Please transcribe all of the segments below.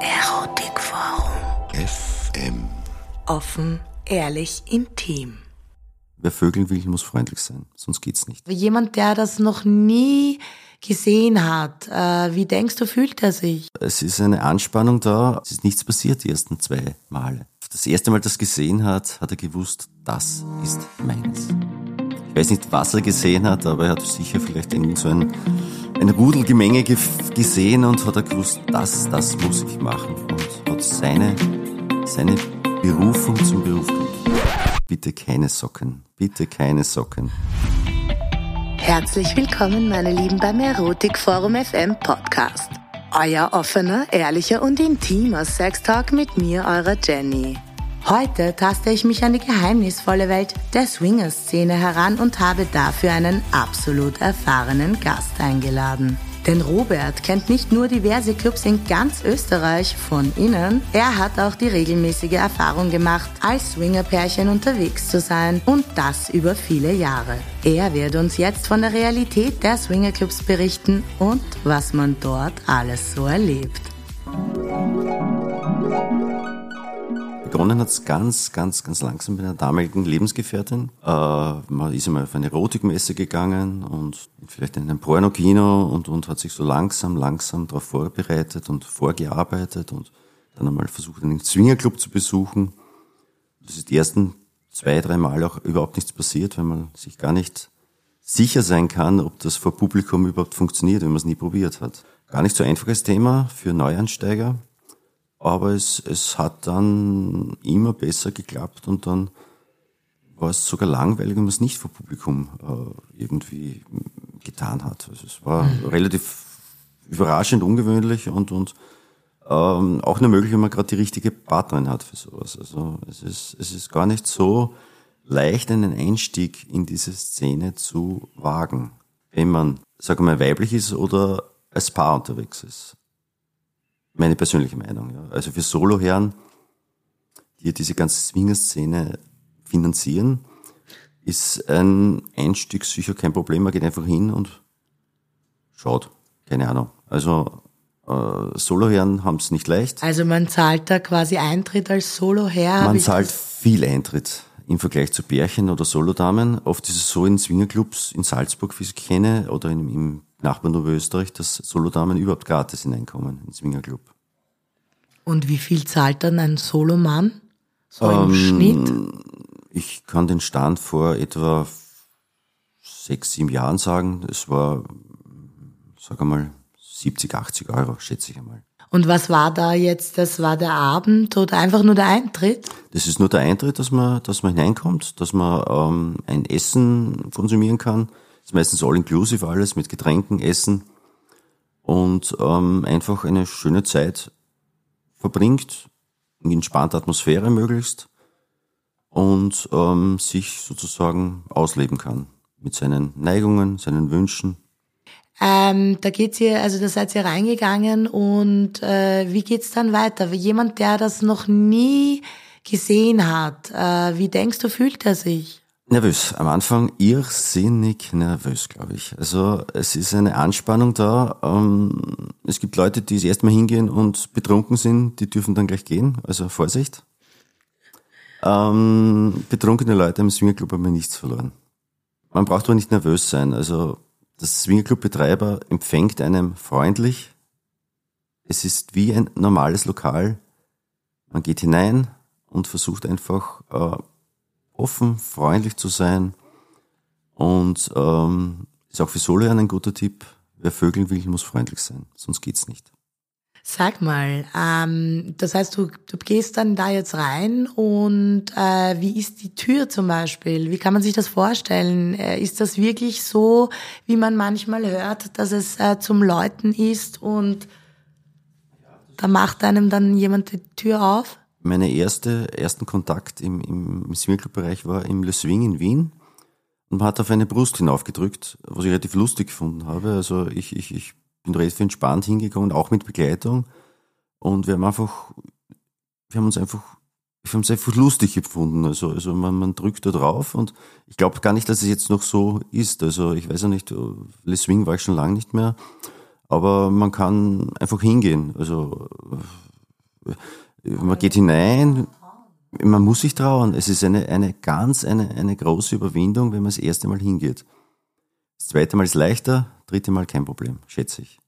Erotikforum. FM. Offen, ehrlich, intim. Wer vögeln will, muss freundlich sein, sonst geht's nicht. Jemand, der das noch nie gesehen hat, äh, wie denkst du, fühlt er sich? Es ist eine Anspannung da, es ist nichts passiert die ersten zwei Male. Das erste Mal, das gesehen hat, hat er gewusst, das ist meines. Ich weiß nicht, was er gesehen hat, aber er hat sicher vielleicht irgend so ein, ein Rudelgemenge ge gesehen und hat er gewusst, das, das muss ich machen und hat seine, seine Berufung zum Beruf gemacht. Bitte keine Socken, bitte keine Socken. Herzlich willkommen, meine Lieben, beim Erotikforum FM Podcast. Euer offener, ehrlicher und intimer Sextalk mit mir, eurer Jenny. Heute taste ich mich an die geheimnisvolle Welt der Swinger-Szene heran und habe dafür einen absolut erfahrenen Gast eingeladen. Denn Robert kennt nicht nur diverse Clubs in ganz Österreich von innen, er hat auch die regelmäßige Erfahrung gemacht, als Swingerpärchen unterwegs zu sein und das über viele Jahre. Er wird uns jetzt von der Realität der Swingerclubs berichten und was man dort alles so erlebt. Begonnen hat's ganz, ganz, ganz langsam mit einer damaligen Lebensgefährtin. Äh, man ist einmal auf eine Erotikmesse gegangen und vielleicht in ein Pornokino und, und hat sich so langsam, langsam darauf vorbereitet und vorgearbeitet und dann einmal versucht, einen Swingerclub zu besuchen. Das ist die ersten zwei, drei Mal auch überhaupt nichts passiert, weil man sich gar nicht sicher sein kann, ob das vor Publikum überhaupt funktioniert, wenn man es nie probiert hat. Gar nicht so einfaches Thema für Neuansteiger aber es, es hat dann immer besser geklappt und dann war es sogar langweilig, wenn man es nicht vor Publikum äh, irgendwie getan hat. Also es war mhm. relativ überraschend ungewöhnlich und, und ähm, auch nur möglich, wenn man gerade die richtige Partnerin hat für sowas. Also es ist, es ist gar nicht so leicht, einen Einstieg in diese Szene zu wagen, wenn man, sagen wir mal, weiblich ist oder als Paar unterwegs ist. Meine persönliche Meinung. Ja. Also für Soloherren, die diese ganze Swinger-Szene finanzieren, ist ein Einstieg sicher kein Problem. Man geht einfach hin und schaut. Keine Ahnung. Also äh, Soloherren haben es nicht leicht. Also man zahlt da quasi Eintritt als Soloherr. Man zahlt viel Eintritt im Vergleich zu Bärchen oder Solodamen. Oft ist es so in Swingerclubs in Salzburg, wie ich es kenne, oder im, im Nachbarn Österreich, dass Solodamen überhaupt gratis hineinkommen ins Swingerclub. Und wie viel zahlt dann ein Solomann? So im ähm, Schnitt? Ich kann den Stand vor etwa sechs, sieben Jahren sagen. Es war, sag einmal, 70, 80 Euro, schätze ich einmal. Und was war da jetzt? Das war der Abend oder einfach nur der Eintritt? Das ist nur der Eintritt, dass man, dass man hineinkommt, dass man ähm, ein Essen konsumieren kann ist meistens all-inclusive alles mit Getränken, Essen und ähm, einfach eine schöne Zeit verbringt, in entspannter Atmosphäre möglichst und ähm, sich sozusagen ausleben kann mit seinen Neigungen, seinen Wünschen. Ähm, da geht's ihr, also da seid ihr reingegangen und äh, wie geht's dann weiter? Jemand, der das noch nie gesehen hat, äh, wie denkst du, fühlt er sich? Nervös. Am Anfang irrsinnig nervös, glaube ich. Also es ist eine Anspannung da. Ähm, es gibt Leute, die das erste Mal hingehen und betrunken sind, die dürfen dann gleich gehen. Also Vorsicht. Ähm, betrunkene Leute im Swingerclub haben mir nichts verloren. Man braucht aber nicht nervös sein. Also das Swingerclub-Betreiber empfängt einem freundlich. Es ist wie ein normales Lokal. Man geht hinein und versucht einfach äh, offen, freundlich zu sein. Und ähm, ist auch für Solo ein guter Tipp. Wer vögeln will, muss freundlich sein, sonst geht's nicht. Sag mal, ähm, das heißt, du, du gehst dann da jetzt rein und äh, wie ist die Tür zum Beispiel? Wie kann man sich das vorstellen? Äh, ist das wirklich so, wie man manchmal hört, dass es äh, zum Läuten ist und da macht einem dann jemand die Tür auf? Meine erste, ersten Kontakt im, im, im Swingerclub-Bereich war im Le Swing in Wien. Und man hat auf eine Brust hinaufgedrückt, was ich relativ lustig gefunden habe. Also ich, ich, ich bin relativ entspannt hingegangen, auch mit Begleitung. Und wir haben einfach, wir haben uns einfach, wir haben es einfach lustig gefunden. Also, also man, man drückt da drauf und ich glaube gar nicht, dass es jetzt noch so ist. Also ich weiß ja nicht, Le Swing war ich schon lange nicht mehr. Aber man kann einfach hingehen. Also man geht hinein, man muss sich trauen. Es ist eine, eine ganz, eine, eine große Überwindung, wenn man das erste Mal hingeht. Das zweite Mal ist leichter, dritte Mal kein Problem, schätze ich.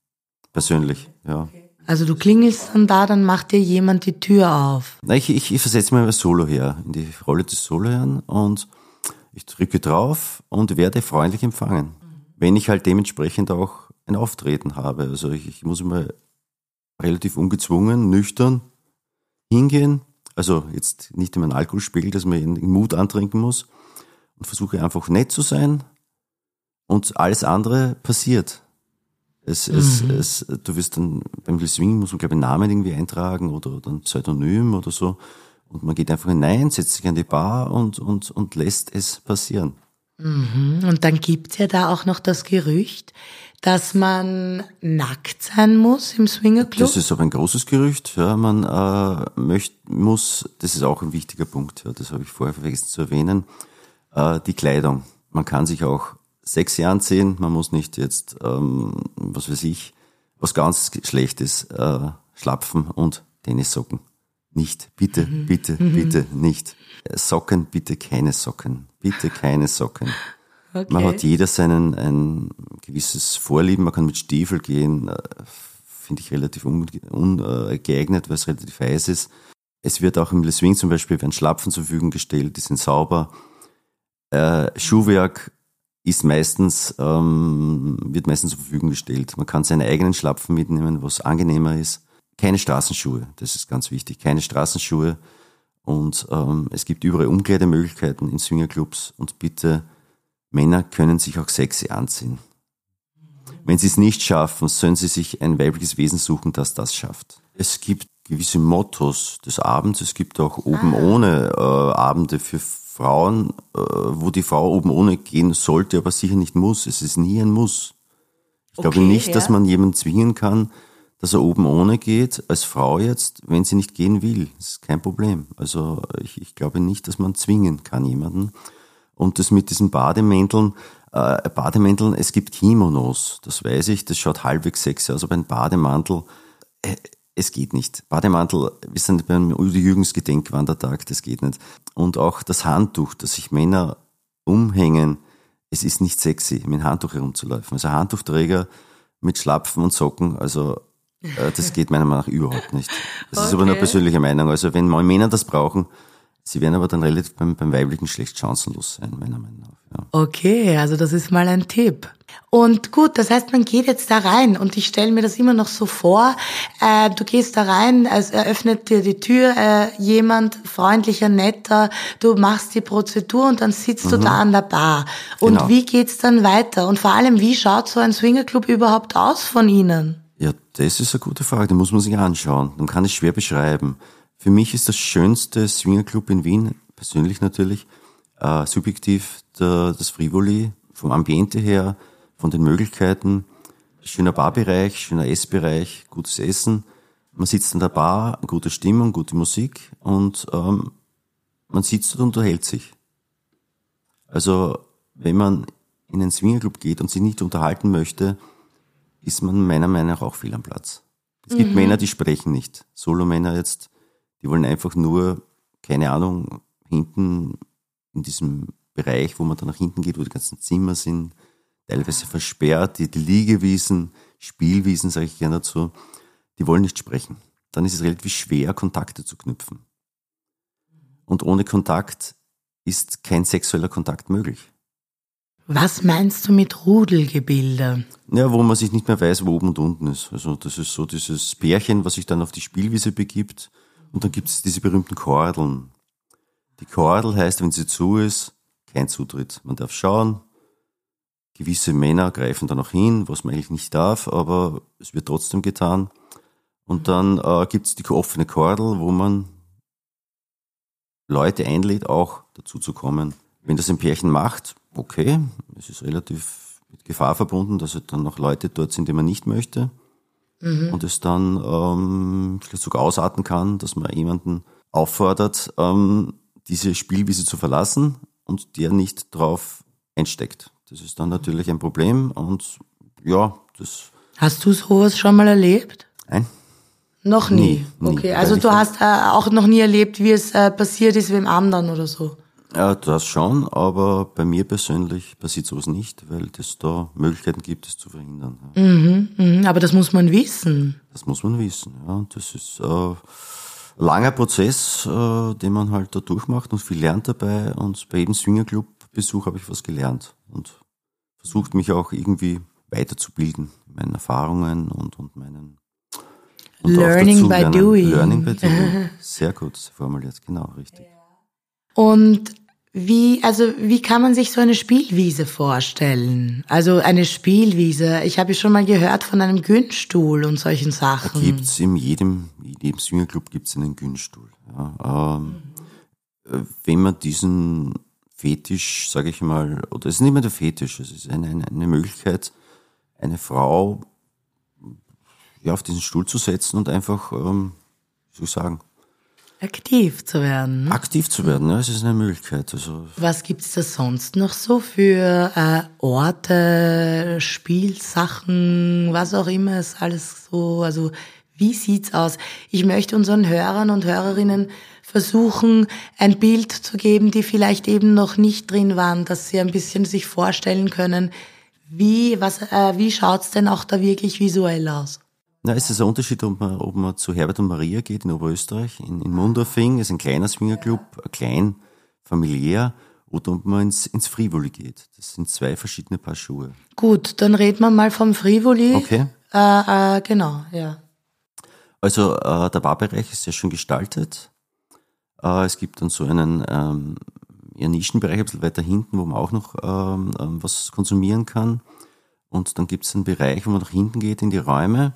Persönlich, ja. Also du klingelst dann da, dann macht dir jemand die Tür auf. Na, ich, ich, ich versetze mich als Solo her, in die Rolle des Soloherrn und ich drücke drauf und werde freundlich empfangen. Wenn ich halt dementsprechend auch ein Auftreten habe. Also ich, ich muss immer relativ ungezwungen, nüchtern hingehen. Also jetzt nicht in meinen Alkoholspiegel, dass man in Mut antrinken muss und versuche einfach nett zu sein und alles andere passiert. Es, mhm. es, es, du wirst dann beim Swing muss man glaube ich einen Namen irgendwie eintragen oder, oder ein Pseudonym oder so und man geht einfach hinein, setzt sich an die Bar und, und, und lässt es passieren. Mhm. Und dann gibt's ja da auch noch das Gerücht, dass man nackt sein muss im Swingerclub? Das ist aber ein großes Gerücht. Ja, man äh, möcht, muss, das ist auch ein wichtiger Punkt, ja, das habe ich vorher vergessen zu erwähnen, äh, die Kleidung. Man kann sich auch sexy anziehen, man muss nicht jetzt, ähm, was weiß ich, was ganz Schlechtes, äh, Schlapfen und Tennissocken. Nicht, bitte, mhm. bitte, mhm. bitte nicht. Socken, bitte keine Socken. Bitte keine Socken. Okay. Man hat jeder seinen ein gewisses Vorlieben. Man kann mit Stiefel gehen, äh, finde ich relativ ungeeignet, weil es relativ heiß ist. Es wird auch im Le Swing zum Beispiel werden Schlapfen zur Verfügung gestellt, die sind sauber. Äh, Schuhwerk ist meistens, ähm, wird meistens zur Verfügung gestellt. Man kann seine eigenen Schlapfen mitnehmen, was angenehmer ist. Keine Straßenschuhe, das ist ganz wichtig. Keine Straßenschuhe. Und ähm, es gibt überall Umkleidemöglichkeiten in Swingerclubs und bitte Männer können sich auch sexy anziehen. Wenn sie es nicht schaffen, sollen sie sich ein weibliches Wesen suchen, das das schafft. Es gibt gewisse Mottos des Abends. Es gibt auch oben ah. ohne äh, Abende für Frauen, äh, wo die Frau oben ohne gehen sollte, aber sicher nicht muss. Es ist nie ein Muss. Ich okay, glaube nicht, ja. dass man jemanden zwingen kann, dass er oben ohne geht, als Frau jetzt, wenn sie nicht gehen will. Das ist kein Problem. Also ich, ich glaube nicht, dass man zwingen kann jemanden. Und das mit diesen Bademänteln, äh, Bademänteln, es gibt Kimonos, das weiß ich, das schaut halbwegs sexy aus, aber ein Bademantel, äh, es geht nicht. Bademantel, wir sind beim Udo Jürgens Gedenkwandertag, das geht nicht. Und auch das Handtuch, das sich Männer umhängen, es ist nicht sexy, mit einem Handtuch herumzulaufen. Also Handtuchträger mit Schlapfen und Socken, also äh, das geht meiner Meinung nach überhaupt nicht. Das okay. ist aber nur persönliche Meinung. Also wenn Männer das brauchen, Sie werden aber dann relativ beim, beim Weiblichen schlecht chancenlos sein, meiner Meinung nach. Ja. Okay, also das ist mal ein Tipp. Und gut, das heißt, man geht jetzt da rein und ich stelle mir das immer noch so vor, äh, du gehst da rein, es eröffnet dir die Tür äh, jemand, freundlicher, netter, du machst die Prozedur und dann sitzt mhm. du da an der Bar. Und genau. wie geht's dann weiter? Und vor allem, wie schaut so ein Swingerclub überhaupt aus von Ihnen? Ja, das ist eine gute Frage, die muss man sich anschauen. Man kann es schwer beschreiben. Für mich ist das schönste Swingerclub in Wien, persönlich natürlich, äh, subjektiv der, das Frivoli, vom Ambiente her, von den Möglichkeiten. Schöner Barbereich, schöner Essbereich, gutes Essen. Man sitzt an der Bar, gute Stimmung, gute Musik und ähm, man sitzt und unterhält sich. Also wenn man in einen Swingerclub geht und sich nicht unterhalten möchte, ist man meiner Meinung nach auch viel am Platz. Es gibt mhm. Männer, die sprechen nicht. Solo-Männer jetzt die wollen einfach nur, keine Ahnung, hinten in diesem Bereich, wo man dann nach hinten geht, wo die ganzen Zimmer sind, teilweise versperrt, die, die Liegewiesen, Spielwiesen, sage ich gerne dazu, die wollen nicht sprechen. Dann ist es relativ schwer, Kontakte zu knüpfen. Und ohne Kontakt ist kein sexueller Kontakt möglich. Was meinst du mit Rudelgebilde? Ja, wo man sich nicht mehr weiß, wo oben und unten ist. Also das ist so dieses Bärchen, was sich dann auf die Spielwiese begibt und dann gibt es diese berühmten Kordeln. Die Kordel heißt, wenn sie zu ist, kein Zutritt. Man darf schauen. Gewisse Männer greifen da noch hin, was man eigentlich nicht darf, aber es wird trotzdem getan. Und dann äh, gibt es die offene Kordel, wo man Leute einlädt, auch dazu zu kommen. Wenn das ein Pärchen macht, okay, es ist relativ mit Gefahr verbunden, dass dann noch Leute dort sind, die man nicht möchte mhm. und es dann ähm, vielleicht sogar ausarten kann, dass man jemanden auffordert, ähm, diese Spielwiese zu verlassen und der nicht drauf einsteckt. Das ist dann natürlich ein Problem und ja, das Hast du sowas schon mal erlebt? Nein? Noch nie. Nie, okay, also du hast äh, auch noch nie erlebt, wie es äh, passiert ist wem anderen oder so. Ja, das schon, aber bei mir persönlich passiert sowas nicht, weil es da Möglichkeiten gibt, es zu verhindern. Ja. Mhm, aber das muss man wissen. Das muss man wissen. Ja. Und das ist äh, ein langer Prozess, äh, den man halt da durchmacht und viel lernt dabei. Und bei jedem Swingerclub-Besuch habe ich was gelernt und versucht mich auch irgendwie weiterzubilden, meinen Erfahrungen und, und meinen und Learning by doing. Learning by doing. Sehr gut formuliert, genau, richtig. Und wie, also wie kann man sich so eine Spielwiese vorstellen? Also eine Spielwiese. Ich habe ja schon mal gehört von einem Günststuhl und solchen Sachen. Gibt's in jedem, in jedem Swingerclub gibt's einen Günststuhl. Ja. Ähm, äh, wenn man diesen Fetisch, sage ich mal, oder es ist nicht mehr der Fetisch, es ist eine, eine, eine Möglichkeit, eine Frau ja, auf diesen Stuhl zu setzen und einfach, ähm, ich sagen, Aktiv zu werden. aktiv zu werden. Ja, es ist eine Möglichkeit. Also Was gibt's da sonst noch so für äh, Orte, Spielsachen, was auch immer ist alles so? Also wie sieht's aus? Ich möchte unseren Hörern und Hörerinnen versuchen, ein Bild zu geben, die vielleicht eben noch nicht drin waren, dass sie ein bisschen sich vorstellen können, wie was, äh, wie schaut's denn auch da wirklich visuell aus? Na, es ist ein Unterschied, ob man, ob man zu Herbert und Maria geht in Oberösterreich, in, in Mundorfing, ist ein kleiner Swingerclub, klein, familiär, oder ob man ins, ins Frivoli geht. Das sind zwei verschiedene Paar Schuhe. Gut, dann reden wir mal vom Frivoli. Okay. Äh, äh, genau, ja. Also äh, der Barbereich ist sehr schön gestaltet. Äh, es gibt dann so einen ähm, eher Nischenbereich ein bisschen weiter hinten, wo man auch noch ähm, ähm, was konsumieren kann. Und dann gibt es einen Bereich, wo man nach hinten geht in die Räume.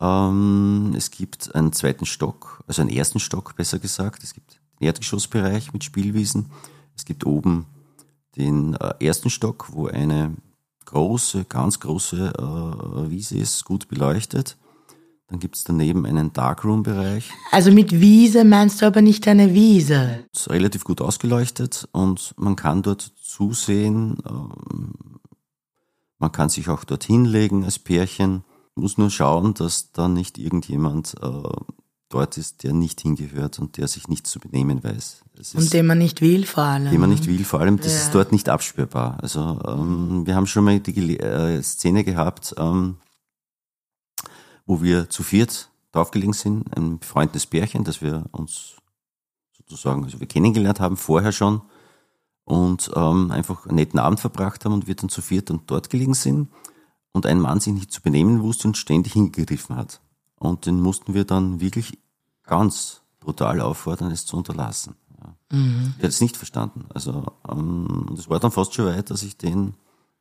Ähm, es gibt einen zweiten Stock, also einen ersten Stock besser gesagt. Es gibt den Erdgeschossbereich mit Spielwiesen. Es gibt oben den äh, ersten Stock, wo eine große, ganz große äh, Wiese ist, gut beleuchtet. Dann gibt's daneben einen Darkroom-Bereich, Also mit Wiese meinst du aber nicht eine Wiese. ist relativ gut ausgeleuchtet und man kann dort zusehen. ähm, Man kann sich auch dort hinlegen als Pärchen. Muss nur schauen, dass da nicht irgendjemand äh, dort ist, der nicht hingehört und der sich nicht zu benehmen weiß. Es Und ist, den man nicht will vor allem. den man nicht will. Vor allem, das Ja. ist dort nicht absperrbar. Also ähm, wir haben schon mal die Gele äh, Szene gehabt, ähm, wo wir zu viert draufgelegen sind, ein befreundetes Pärchen, das wir uns sozusagen, also wir kennengelernt haben vorher schon und ähm, einfach einen netten Abend verbracht haben und wir dann zu viert dann dort gelegen sind und ein Mann sich nicht zu benehmen wusste und ständig hingegriffen hat. Und den mussten wir dann wirklich ganz brutal auffordern, es zu unterlassen. Ja. Der hat es nicht verstanden. Also ähm, und es war dann fast schon weit, dass ich den,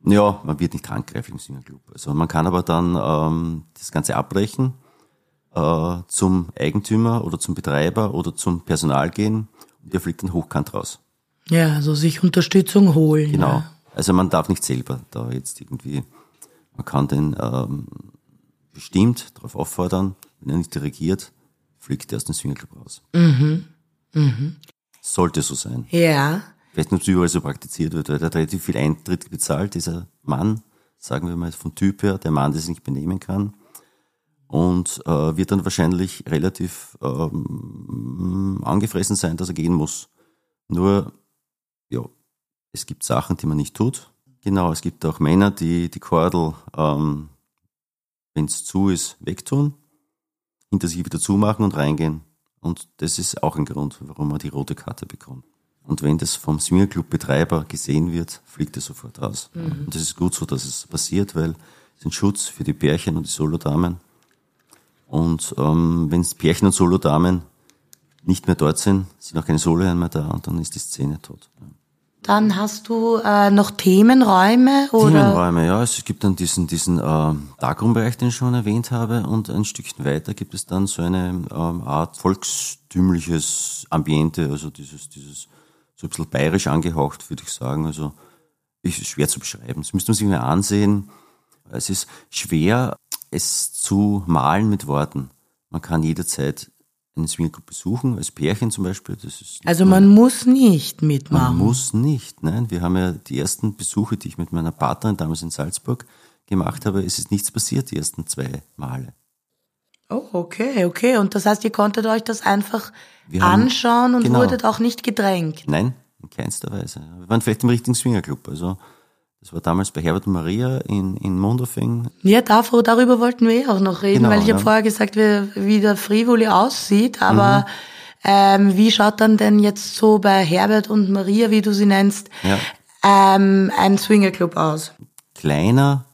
ja, man wird nicht handgreiflich im Swingerclub. Also man kann aber dann ähm, das Ganze abbrechen, äh, zum Eigentümer oder zum Betreiber oder zum Personal gehen und der fliegt dann hochkant raus. Ja, also sich Unterstützung holen. Genau. Ja. Also man darf nicht selber da jetzt irgendwie, man kann den ähm, bestimmt darauf auffordern, wenn er nicht dirigiert, fliegt er aus dem Swingerclub raus. Sollte so sein. Ja. Ich weiß nicht, überall so praktiziert wird, weil der hat relativ viel Eintritt bezahlt, dieser Mann, sagen wir mal vom Typ her, der Mann, der sich nicht benehmen kann. Und äh, wird dann wahrscheinlich relativ ähm, angefressen sein, dass er gehen muss. Nur, ja, es gibt Sachen, die man nicht tut. Genau, es gibt auch Männer, die die Kordel, ähm, wenn es zu ist, wegtun, hinter sich wieder zumachen und reingehen. Und das ist auch ein Grund, warum man die rote Karte bekommt. Und wenn das vom Swingerclub-Betreiber gesehen wird, fliegt er sofort raus. Und das ist gut so, dass es passiert, weil es ist ein Schutz für die Pärchen und die Solodamen. Und ähm, wenn Pärchen und Solodamen nicht mehr dort sind, sind auch keine Soloherren mehr da und dann ist die Szene tot. Ja. Dann hast du äh, noch Themenräume oder? Themenräume, ja. Es gibt dann diesen, diesen äh, Darkroom-Bereich, den ich schon erwähnt habe, und ein Stückchen weiter gibt es dann so eine ähm, Art volkstümliches Ambiente, also dieses, dieses so ein bisschen bayerisch angehaucht, würde ich sagen. Also ist schwer zu beschreiben. Das müsste man sich mal ansehen. Es ist schwer, es zu malen mit Worten. Man kann jederzeit einen Swingerclub besuchen, als Pärchen zum Beispiel. Also man muss nicht man mitmachen. muss nicht, nein. Wir haben ja die ersten Besuche, die ich mit meiner Partnerin damals in Salzburg gemacht habe, es ist nichts passiert die ersten zwei Male. Oh, okay, okay. Und das heißt, ihr konntet euch das einfach wir anschauen und genau. wurdet auch nicht gedrängt? Nein, in keinster Weise. Wir waren vielleicht im richtigen Swingerclub. Also das war damals bei Herbert und Maria in, in Mondorfing. Ja, davor, darüber wollten wir eh auch noch reden, genau, weil ich ja. habe vorher gesagt, wie, wie der Frivoli aussieht, aber mhm. ähm, wie schaut dann denn jetzt so bei Herbert und Maria, wie du sie nennst, ja. ähm, ein Swingerclub aus? Kleiner,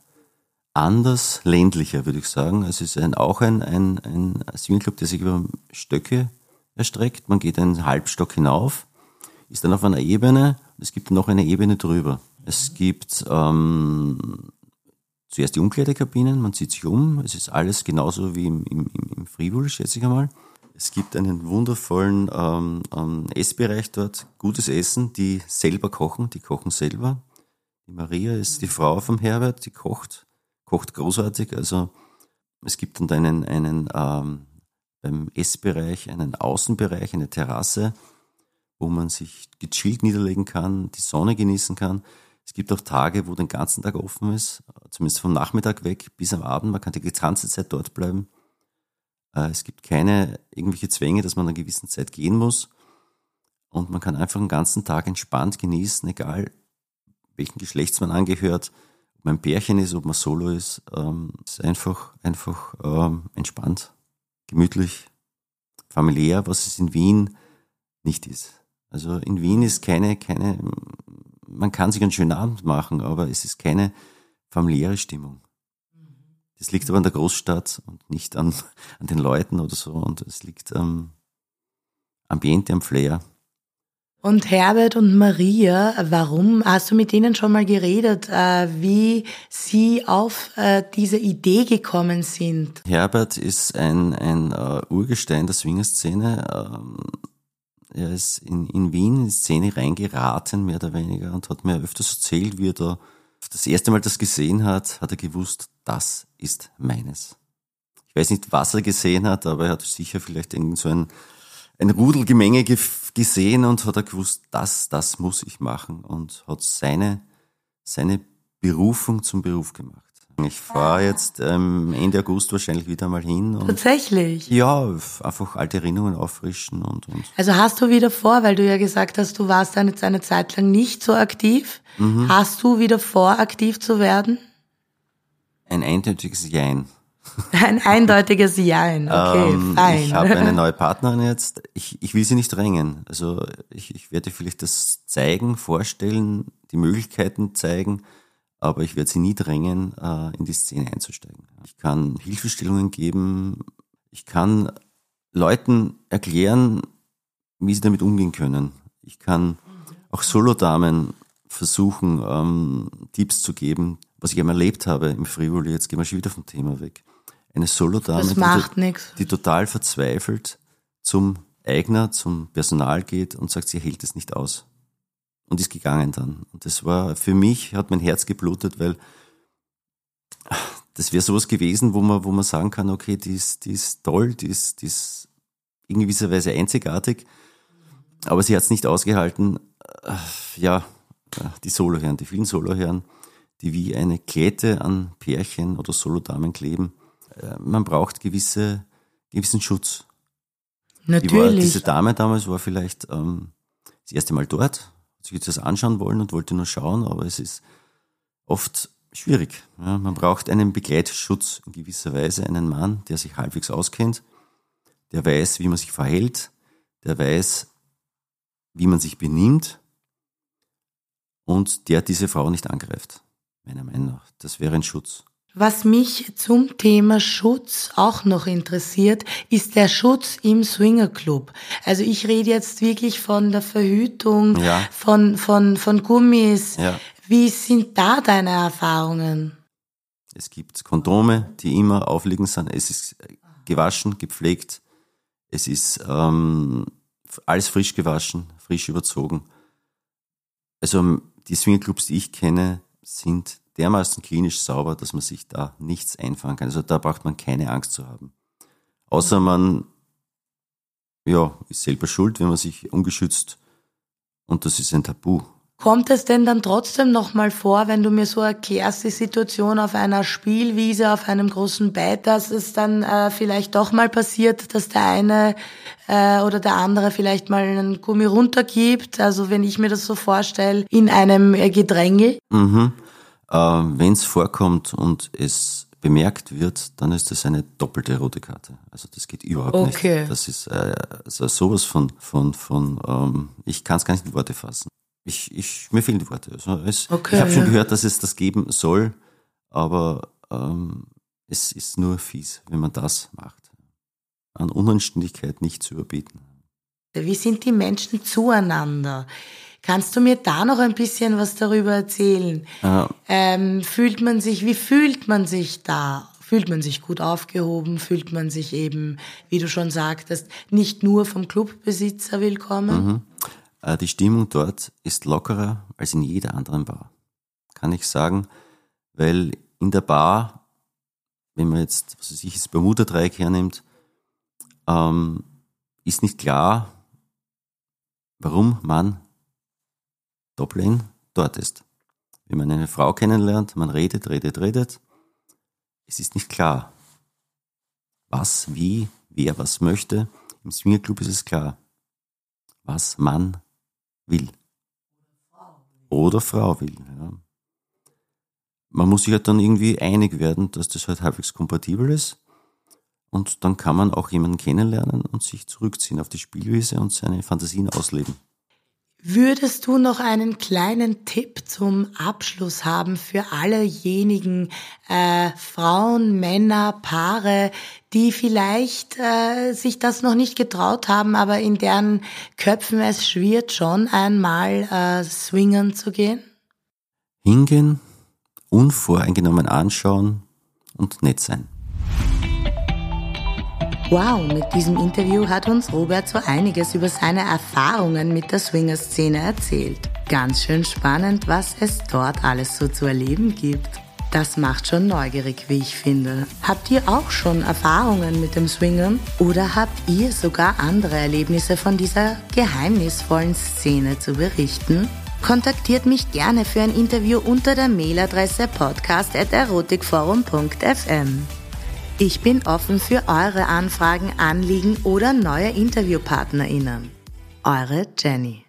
anders, ländlicher, würde ich sagen. Es ist ein, auch ein, ein, ein Swingerclub, der sich über Stöcke erstreckt. Man geht einen Halbstock hinauf, ist dann auf einer Ebene, es gibt noch eine Ebene drüber. Es gibt ähm, zuerst die Umkleidekabinen, man zieht sich um, es ist alles genauso wie im, im, im Frivol, schätze ich einmal. Es gibt einen wundervollen ähm, ähm, Essbereich dort, gutes Essen, die selber kochen, die kochen selber. Die Maria ist die Frau vom Herbert, die kocht kocht großartig. Also es gibt dann einen, einen ähm, beim Essbereich einen Außenbereich, eine Terrasse, wo man sich gechillt niederlegen kann, die Sonne genießen kann. Es gibt auch Tage, wo den ganzen Tag offen ist, zumindest vom Nachmittag weg bis am Abend. Man kann die ganze Zeit dort bleiben. Äh, es gibt keine irgendwelche Zwänge, dass man eine gewisse Zeit gehen muss. Und man kann einfach den ganzen Tag entspannt genießen, egal welchen Geschlechts man angehört man Pärchen ist, ob man solo ist, ähm, ist einfach, einfach ähm, entspannt, gemütlich, familiär, was es in Wien nicht ist. Also in Wien ist keine, keine, man kann sich einen schönen Abend machen, aber es ist keine familiäre Stimmung. Das liegt aber an der Großstadt und nicht an, an den Leuten oder so. Und es liegt am Ambiente, am Flair. Und Herbert und Maria, warum? Hast du mit denen schon mal geredet, äh, wie sie auf äh, diese Idee gekommen sind? Herbert ist ein, ein uh, Urgestein der Swingerszene. Er ist in, in Wien in die Szene reingeraten, mehr oder weniger, und hat mir öfters erzählt, wie er da das erste Mal das gesehen hat, hat er gewusst, das ist meines. Ich weiß nicht, was er gesehen hat, aber er hat sicher vielleicht irgend so ein ein Rudelgemenge gesehen und hat er gewusst, das, das muss ich machen und hat seine, seine Berufung zum Beruf gemacht. Ich fahre ah. jetzt ähm, Ende August wahrscheinlich wieder mal hin. Und Tatsächlich? Ja, einfach alte Erinnerungen auffrischen und, und. Also hast du wieder vor, weil du ja gesagt hast, du warst eine, eine Zeit lang nicht so aktiv. Mhm. Hast du wieder vor, aktiv zu werden? Ein eindeutiges Jein. Ein eindeutiges Jein, okay, ähm, fein. Ich habe eine neue Partnerin jetzt. Ich, ich will sie nicht drängen. Also ich, ich werde vielleicht das zeigen, vorstellen, die Möglichkeiten zeigen, aber ich werde sie nie drängen, äh, in die Szene einzusteigen. Ich kann Hilfestellungen geben, ich kann Leuten erklären, wie sie damit umgehen können. Ich kann auch Solodamen versuchen, ähm, Tipps zu geben, was ich einmal erlebt habe im Frivoli. Jetzt gehen wir schon wieder vom Thema weg eine Solodame, die, die total verzweifelt zum Eigner, zum Personal geht und sagt, sie hält es nicht aus. Und ist gegangen dann. Und das war für mich, hat mein Herz geblutet, weil das wäre sowas gewesen, wo man, wo man sagen kann, okay, die ist, die ist toll, die ist, die ist in gewisser Weise einzigartig, aber sie hat es nicht ausgehalten, ja, die Soloherren, die vielen Soloherren, die wie eine Kette an Pärchen oder Solodamen kleben äh, man braucht gewisse, gewissen Schutz. Natürlich. Die war, diese Dame damals war vielleicht ähm, das erste Mal dort, sich das anschauen wollen und wollte nur schauen, aber es ist oft schwierig. Ja, man braucht einen Begleitschutz in gewisser Weise, einen Mann, der sich halbwegs auskennt, der weiß, wie man sich verhält, der weiß, wie man sich benimmt und der diese Frau nicht angreift, meiner Meinung nach. Das wäre ein Schutz. Was mich zum Thema Schutz auch noch interessiert, ist der Schutz im Swingerclub. Also ich rede jetzt wirklich von der Verhütung, ja. von, von, von Gummis. Ja. Wie sind da deine Erfahrungen? Es gibt Kondome, die immer aufliegen sind. Es ist gewaschen, gepflegt. Es ist ähm, alles frisch gewaschen, frisch überzogen. Also die Swingerclubs, die ich kenne, sind dermaßen klinisch sauber, dass man sich da nichts einfangen kann. Also da braucht man keine Angst zu haben. Außer man ja, ist selber schuld, wenn man sich ungeschützt und das ist ein Tabu. Kommt es denn dann trotzdem nochmal vor, wenn du mir so erklärst, die Situation auf einer Spielwiese, auf einem großen Bett, dass es dann äh, vielleicht doch mal passiert, dass der eine äh, oder der andere vielleicht mal einen Gummi runtergibt? Also wenn ich mir das so vorstelle, in einem äh, Gedränge? Mhm. Äh, wenn es vorkommt und es bemerkt wird, dann ist das eine doppelte rote Karte. Also das geht überhaupt okay. nicht. Das ist äh, also sowas von, von, von ähm, ich kann es gar nicht in Worte fassen. Ich, ich, mir fehlen die Worte. Also es, okay, ich habe schon gehört, dass es das geben soll, aber ähm, es ist nur fies, wenn man das macht. An Unanständigkeit nicht zu überbieten. Wie sind die Menschen zueinander? Kannst du mir da noch ein bisschen was darüber erzählen? Ähm, fühlt man sich, wie fühlt man sich da? Fühlt man sich gut aufgehoben? Fühlt man sich eben, wie du schon sagtest, nicht nur vom Clubbesitzer willkommen? Mhm. Äh, die Stimmung dort ist lockerer als in jeder anderen Bar. Kann ich sagen, weil in der Bar, wenn man jetzt, was weiß ich, das Bermuda-Dreieck hernimmt, ähm, ist nicht klar, warum man Doppeln dort ist. Wenn man eine Frau kennenlernt, man redet, redet, redet, es ist nicht klar, was, wie, wer was möchte. Im Swingerclub ist es klar, was man will. Oder Frau will. Ja. Man muss sich halt dann irgendwie einig werden, dass das halt halbwegs kompatibel ist. Und dann kann man auch jemanden kennenlernen und sich zurückziehen auf die Spielwiese und seine Fantasien ausleben. Würdest du noch einen kleinen Tipp zum Abschluss haben für allejenigen äh, Frauen, Männer, Paare, die vielleicht äh, sich das noch nicht getraut haben, aber in deren Köpfen es schwirrt, schon einmal äh, swingen zu gehen? Hingehen, unvoreingenommen anschauen und nett sein. Wow, mit diesem Interview hat uns Robert so einiges über seine Erfahrungen mit der Swinger-Szene erzählt. Ganz schön spannend, was es dort alles so zu erleben gibt. Das macht schon neugierig, wie ich finde. Habt ihr auch schon Erfahrungen mit dem Swingern? Oder habt ihr sogar andere Erlebnisse von dieser geheimnisvollen Szene zu berichten? Kontaktiert mich gerne für ein Interview unter der Mailadresse podcast.erotikforum.fm. Ich bin offen für eure Anfragen, Anliegen oder neue InterviewpartnerInnen. Eure Jenny.